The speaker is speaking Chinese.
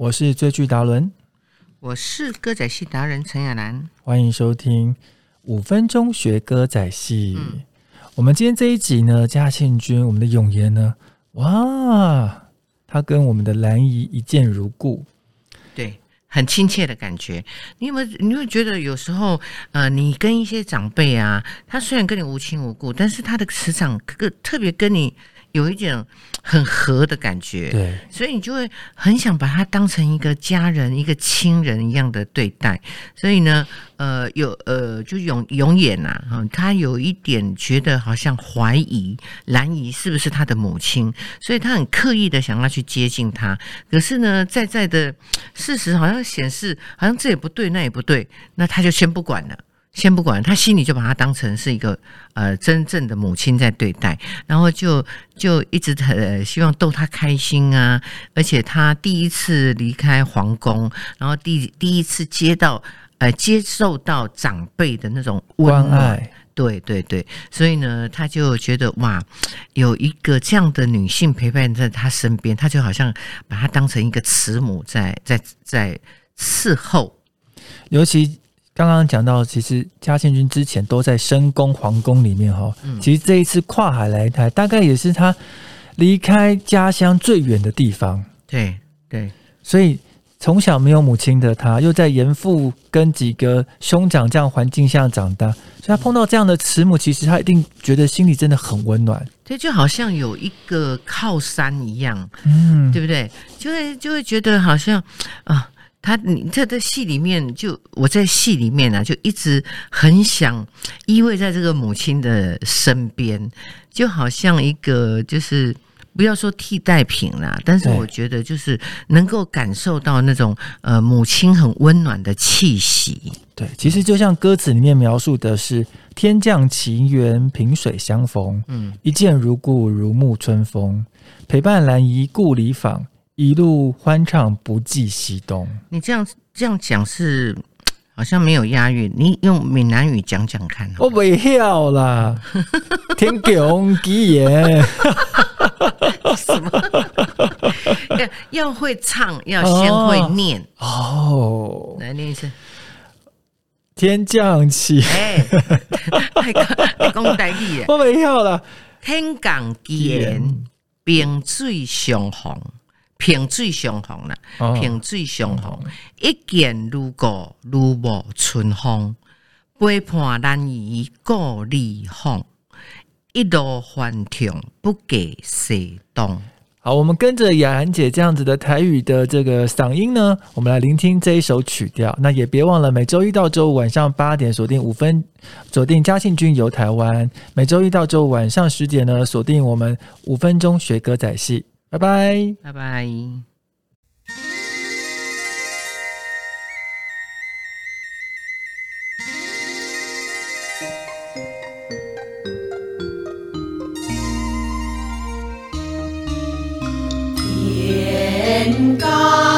我是追剧达伦，我是歌仔戏达人陈亚楠。欢迎收听五分钟学歌仔戏。嗯我们今天这一集呢，嘉庆君，我们的永言呢，哇，他跟我们的兰姨一见如故。对，很亲切的感觉。你有没有？你会觉得有时候，呃，你跟一些长辈啊，他虽然跟你无亲无故，但是他的磁场特特别跟你有一点很和的感觉。对，所以你就会很想把他当成一个家人、一个亲人一样的对待。所以呢，呃，有呃，就永永远呐，哈、他有一点觉得好像怀疑兰姨是不是他的母亲，所以他很刻意的想要去接近他。可是呢，在在的事实好像显示，好像这也不对，那也不对，那他就先不管了。先不管，他心里就把他当成是一个呃真正的母亲在对待，然后就就一直呃希望逗他开心啊，而且他第一次离开皇宫，然后第第一次接到呃接受到长辈的那种关爱，对对对，所以呢，他就觉得哇，有一个这样的女性陪伴在他身边，他就好像把她当成一个慈母在在在伺候。尤其刚刚讲到，其实嘉庆君之前都在深宫皇宫里面哈、嗯其实这一次跨海来台，大概也是他离开家乡最远的地方，对对。所以从小没有母亲的他，又在严父跟几个兄长这样环境下长大，所以他碰到这样的慈母，其实他一定觉得心里真的很温暖。对，就好像有一个靠山一样，嗯，对不对？就会就会觉得好像啊，他你这在戏里面就我在戏里面啊，就一直很想依偎在这个母亲的身边，就好像一个就是。不要说替代品啦，但是我觉得就是能够感受到那种呃母亲很温暖的气息。对，其实就像歌词里面描述的是“天降奇缘，萍水相逢，嗯，一见如故，如沐春风。陪伴兰姨故里访，一路欢唱不计西东。你这样这样讲是好像没有押韵，你用闽南语讲讲看。我不要啦，天降吉言。什么？要 要会唱，要先会念。哦，来念一次。天降起，哎，还讲还讲台语耶。我不要啦。天降吉言，冰水相逢，萍水相逢啦，哦萍水相逢，一见如故，如沐春风。背叛咱姨故里访，一路欢腾不给西东。好，我们跟着雅兰姐这样子的台语的这个嗓音呢，我们来聆听这一首曲调。那也别忘了每周一到周五晚上八点锁定五分，锁定嘉庆君游台湾；每周一到周五晚上十点呢，锁定我们五分钟学歌仔戏。拜拜。拜拜。天高